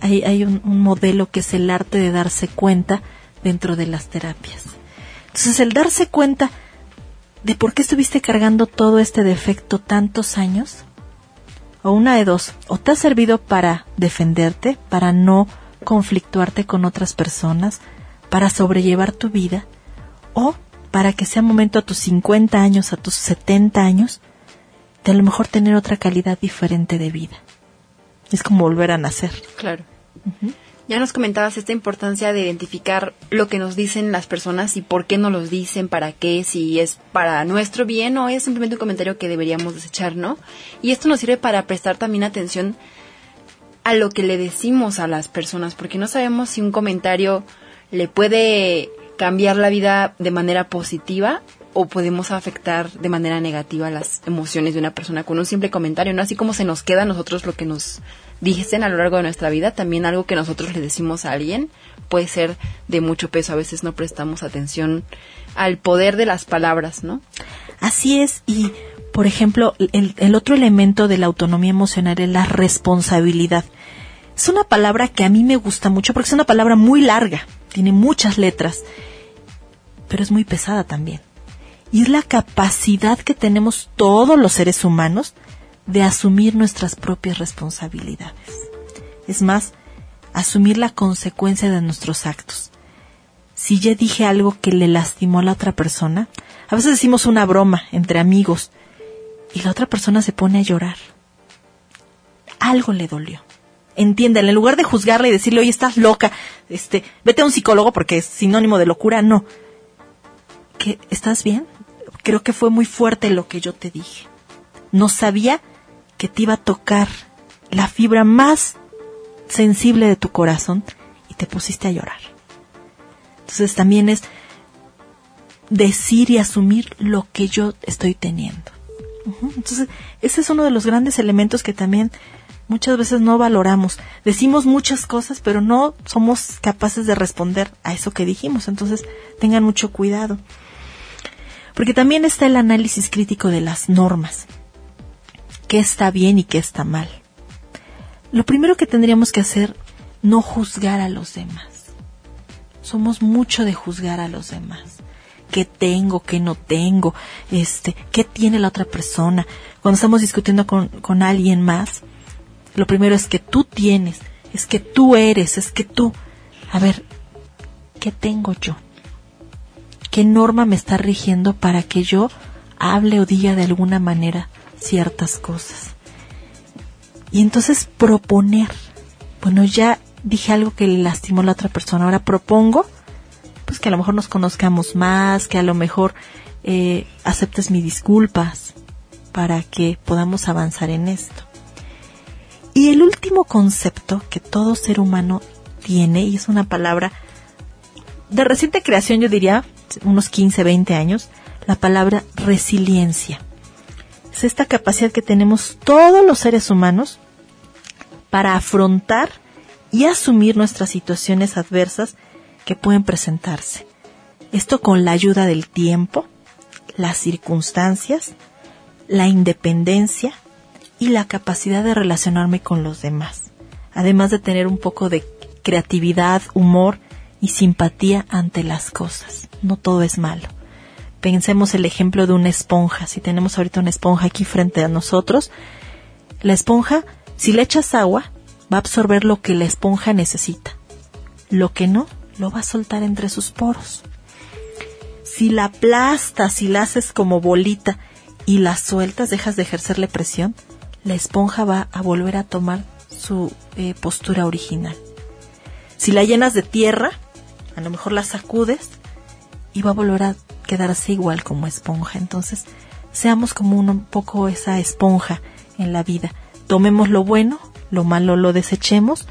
hay, un, un, modelo que es el arte de darse cuenta dentro de las terapias. Entonces, el darse cuenta de por qué estuviste cargando todo este defecto tantos años, o una de dos, o te ha servido para defenderte, para no conflictuarte con otras personas, para sobrellevar tu vida, o para que sea momento a tus 50 años, a tus 70 años, de a lo mejor tener otra calidad diferente de vida. Es como volver a nacer. Claro. Uh -huh. Ya nos comentabas esta importancia de identificar lo que nos dicen las personas y por qué no los dicen, para qué, si es para nuestro bien o es simplemente un comentario que deberíamos desechar, ¿no? Y esto nos sirve para prestar también atención a lo que le decimos a las personas, porque no sabemos si un comentario le puede cambiar la vida de manera positiva o podemos afectar de manera negativa las emociones de una persona con un simple comentario, ¿no? Así como se nos queda a nosotros lo que nos dicen a lo largo de nuestra vida, también algo que nosotros le decimos a alguien puede ser de mucho peso. A veces no prestamos atención al poder de las palabras, ¿no? Así es, y por ejemplo, el, el otro elemento de la autonomía emocional es la responsabilidad. Es una palabra que a mí me gusta mucho porque es una palabra muy larga, tiene muchas letras, pero es muy pesada también. y es la capacidad que tenemos todos los seres humanos de asumir nuestras propias responsabilidades. Es más, asumir la consecuencia de nuestros actos. Si ya dije algo que le lastimó a la otra persona, a veces decimos una broma entre amigos y la otra persona se pone a llorar. Algo le dolió. Entiéndela, en lugar de juzgarla y decirle, oye, estás loca, este, vete a un psicólogo porque es sinónimo de locura, no. ¿Qué, ¿Estás bien? Creo que fue muy fuerte lo que yo te dije. No sabía que te iba a tocar la fibra más sensible de tu corazón y te pusiste a llorar. Entonces también es decir y asumir lo que yo estoy teniendo. Entonces, ese es uno de los grandes elementos que también muchas veces no valoramos. Decimos muchas cosas, pero no somos capaces de responder a eso que dijimos. Entonces, tengan mucho cuidado. Porque también está el análisis crítico de las normas. ¿Qué está bien y qué está mal? Lo primero que tendríamos que hacer, no juzgar a los demás. Somos mucho de juzgar a los demás qué tengo, qué no tengo, este, qué tiene la otra persona. Cuando estamos discutiendo con, con alguien más, lo primero es que tú tienes, es que tú eres, es que tú. A ver, ¿qué tengo yo? ¿Qué norma me está rigiendo para que yo hable o diga de alguna manera ciertas cosas? Y entonces proponer. Bueno, ya dije algo que le lastimó a la otra persona, ahora propongo pues que a lo mejor nos conozcamos más, que a lo mejor eh, aceptes mis disculpas para que podamos avanzar en esto. Y el último concepto que todo ser humano tiene, y es una palabra de reciente creación, yo diría, unos 15, 20 años, la palabra resiliencia. Es esta capacidad que tenemos todos los seres humanos para afrontar y asumir nuestras situaciones adversas que pueden presentarse. Esto con la ayuda del tiempo, las circunstancias, la independencia y la capacidad de relacionarme con los demás, además de tener un poco de creatividad, humor y simpatía ante las cosas. No todo es malo. Pensemos el ejemplo de una esponja. Si tenemos ahorita una esponja aquí frente a nosotros, la esponja, si le echas agua, va a absorber lo que la esponja necesita. Lo que no, lo va a soltar entre sus poros. Si la aplastas, si la haces como bolita y la sueltas, dejas de ejercerle presión, la esponja va a volver a tomar su eh, postura original. Si la llenas de tierra, a lo mejor la sacudes y va a volver a quedarse igual como esponja. Entonces, seamos como un poco esa esponja en la vida. Tomemos lo bueno, lo malo lo desechemos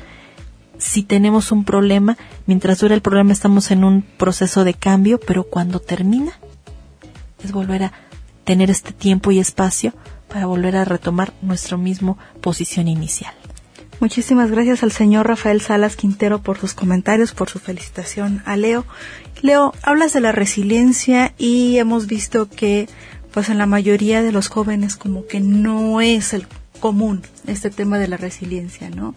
si tenemos un problema, mientras dura el problema estamos en un proceso de cambio, pero cuando termina es volver a tener este tiempo y espacio para volver a retomar nuestra misma posición inicial. Muchísimas gracias al señor Rafael Salas Quintero por sus comentarios, por su felicitación a Leo. Leo, hablas de la resiliencia y hemos visto que pues en la mayoría de los jóvenes como que no es el común este tema de la resiliencia, ¿no?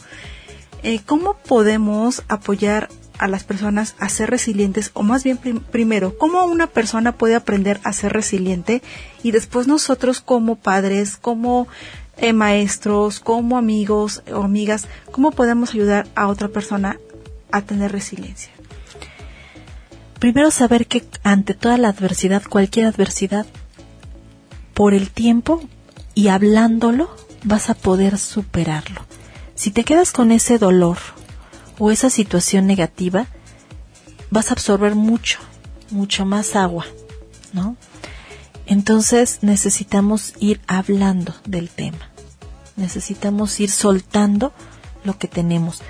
Eh, ¿cómo podemos apoyar a las personas a ser resilientes? O más bien, primero, ¿cómo una persona puede aprender a ser resiliente? Y después nosotros como padres, como eh, maestros, como amigos o amigas, ¿cómo podemos ayudar a otra persona a tener resiliencia? Primero saber que ante toda la adversidad, cualquier adversidad, por el tiempo y hablándolo, vas a poder superarlo. Si te quedas con ese dolor o esa situación negativa, vas a absorber mucho, mucho más agua, ¿no? Entonces necesitamos ir hablando del tema. Necesitamos ir soltando lo que tenemos.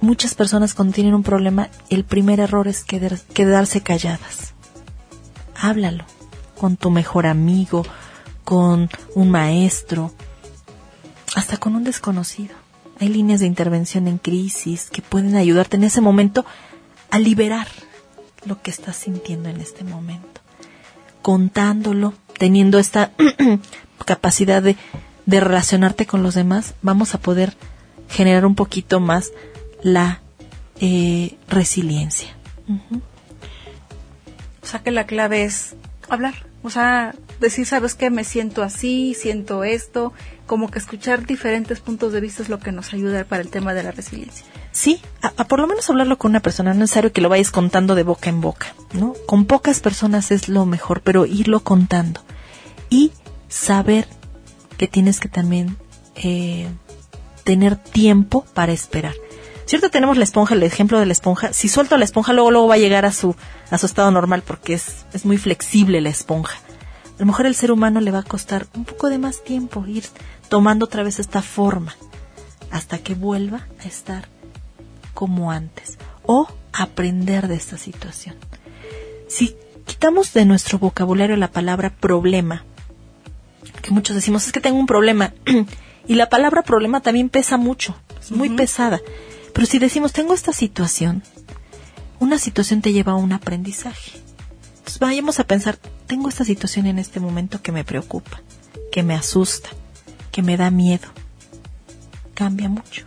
Muchas personas cuando tienen un problema, el primer error es quedarse calladas. Háblalo con tu mejor amigo, con un maestro, hasta con un desconocido. Hay líneas de intervención en crisis que pueden ayudarte en ese momento a liberar lo que estás sintiendo en este momento. Contándolo, teniendo esta capacidad de, relacionarte con los demás, vamos a poder generar un poquito más la eh, resiliencia. O sea que la clave es hablar. O sea, decir, ¿sabes qué? Me siento así, siento esto. Como que escuchar diferentes puntos de vista es lo que nos ayuda para el tema de la resiliencia. Sí, a, a por lo menos hablarlo con una persona, no es necesario que lo vayas contando de boca en boca, ¿no? Con pocas personas es lo mejor, pero irlo contando. Y saber que tienes que también eh, tener tiempo para esperar. Cierto, tenemos la esponja, el ejemplo de la esponja. Si suelto la esponja, luego, luego va a llegar a su, a su estado normal porque es, es muy flexible la esponja. A lo mejor el ser humano le va a costar un poco de más tiempo ir tomando otra vez esta forma hasta que vuelva a estar como antes o aprender de esta situación. Si quitamos de nuestro vocabulario la palabra problema, que muchos decimos es que tengo un problema, y la palabra problema también pesa mucho, es muy pesada, pero si decimos tengo esta situación, una situación te lleva a un aprendizaje. Entonces vayamos a pensar, tengo esta situación en este momento que me preocupa, que me asusta, que me da miedo. Cambia mucho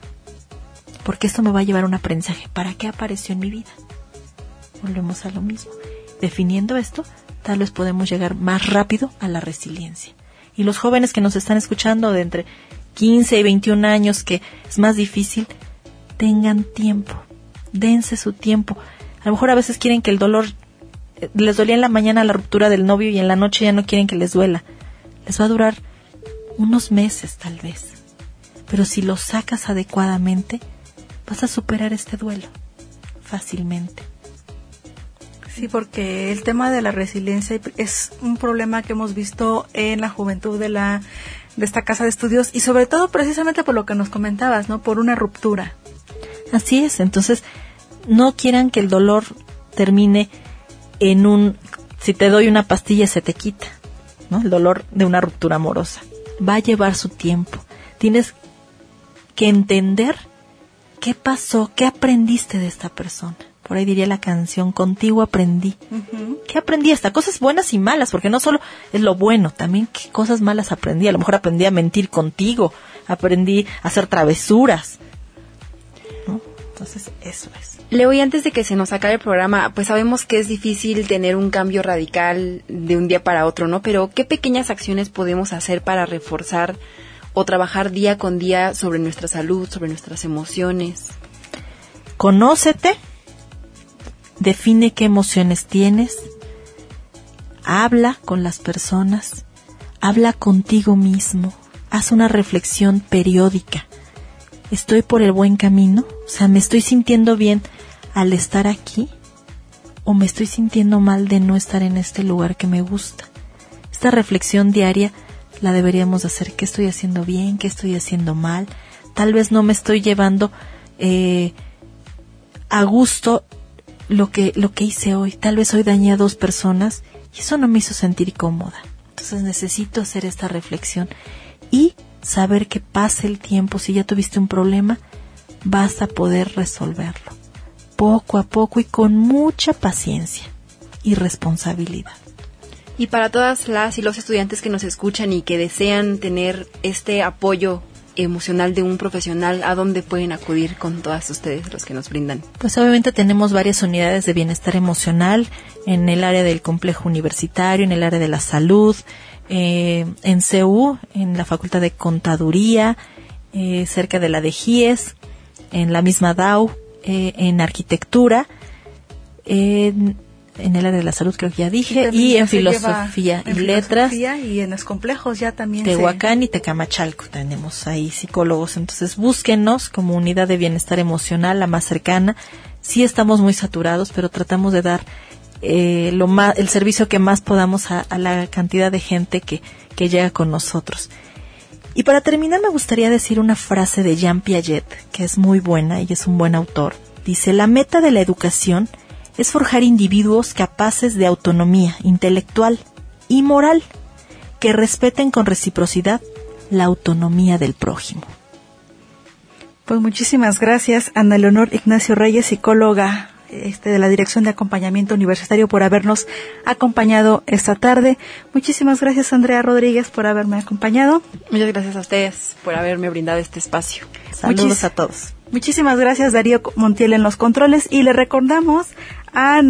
porque esto me va a llevar a un aprendizaje. ¿Para qué apareció en mi vida? Volvemos a lo mismo. Definiendo esto, tal vez podemos llegar más rápido a la resiliencia. Y los jóvenes que nos están escuchando de entre 15 y 21 años, que es más difícil, tengan tiempo, dense su tiempo. A lo mejor a veces quieren que el dolor eh, les dolía en la mañana la ruptura del novio y en la noche ya no quieren que les duela. Les va a durar unos meses tal vez. Pero si lo sacas adecuadamente, vas a superar este duelo fácilmente. Sí, porque el tema de la resiliencia es un problema que hemos visto en la juventud de la de esta casa de estudios y sobre todo precisamente por lo que nos comentabas, ¿no? Por una ruptura. Así es, entonces no quieran que el dolor termine en un si te doy una pastilla se te quita, ¿no? El dolor de una ruptura amorosa. Va a llevar su tiempo. Tienes que entender ¿qué pasó? ¿Qué aprendiste de esta persona? Por ahí diría la canción, contigo aprendí. ¿Qué aprendí? Hasta cosas buenas y malas, porque no solo es lo bueno, también qué cosas malas aprendí. A lo mejor aprendí a mentir contigo, aprendí a hacer travesuras. ¿no? Entonces, eso es. Leo, y antes de que se nos acabe el programa, pues sabemos que es difícil tener un cambio radical de un día para otro, ¿no? Pero, ¿qué pequeñas acciones podemos hacer para reforzar o trabajar día con día sobre nuestra salud, sobre nuestras emociones. Conócete, define qué emociones tienes, habla con las personas, habla contigo mismo, haz una reflexión periódica. ¿Estoy por el buen camino? O sea, ¿me estoy sintiendo bien al estar aquí? ¿O me estoy sintiendo mal de no estar en este lugar que me gusta? Esta reflexión diaria la deberíamos hacer, qué estoy haciendo bien, qué estoy haciendo mal, tal vez no me estoy llevando eh, a gusto lo que, lo que hice hoy, tal vez hoy dañé a dos personas y eso no me hizo sentir cómoda. Entonces necesito hacer esta reflexión y saber que pase el tiempo, si ya tuviste un problema, vas a poder resolverlo, poco a poco y con mucha paciencia y responsabilidad. Y para todas las y los estudiantes que nos escuchan y que desean tener este apoyo emocional de un profesional, ¿a dónde pueden acudir con todas ustedes los que nos brindan? Pues obviamente tenemos varias unidades de bienestar emocional en el área del complejo universitario, en el área de la salud, eh, en CEU, en la Facultad de Contaduría, eh, cerca de la de GIES, en la misma DAO, eh, en arquitectura, en en el área de la salud creo que ya dije, y, en filosofía y letras. Y en los complejos ya también. Tehuacán y Tecamachalco tenemos ahí psicólogos, entonces búsquenos como unidad de bienestar emocional, la más cercana. Sí estamos muy saturados, pero tratamos de dar eh, lo más, el servicio que más podamos a, a la cantidad de gente que, que llega con nosotros. Y para terminar me gustaría decir una frase de Jean Piaget, que es muy buena y es un buen autor. Dice, la meta de la educación es forjar individuos capaces de autonomía intelectual y moral que respeten con reciprocidad la autonomía del prójimo. Pues muchísimas gracias, Ana Leonor Ignacio Reyes, psicóloga este, de la Dirección de Acompañamiento Universitario, por habernos acompañado esta tarde. Muchísimas gracias, Andrea Rodríguez, por haberme acompañado. Muchas gracias a ustedes por haberme brindado este espacio. Saludos a todos. Muchísimas gracias, Darío Montiel, en los controles. Y le recordamos a,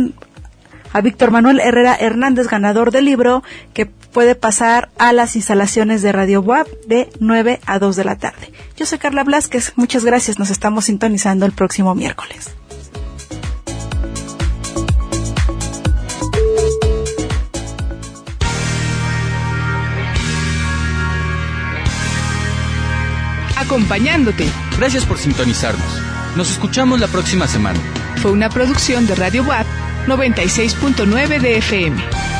a Víctor Manuel Herrera Hernández, ganador del libro, que puede pasar a las instalaciones de Radio WAP de 9 a 2 de la tarde. Yo soy Carla Blasquez, muchas gracias, nos estamos sintonizando el próximo miércoles. Acompañándote. Gracias por sintonizarnos. Nos escuchamos la próxima semana. Fue una producción de Radio WAP 96.9 de FM.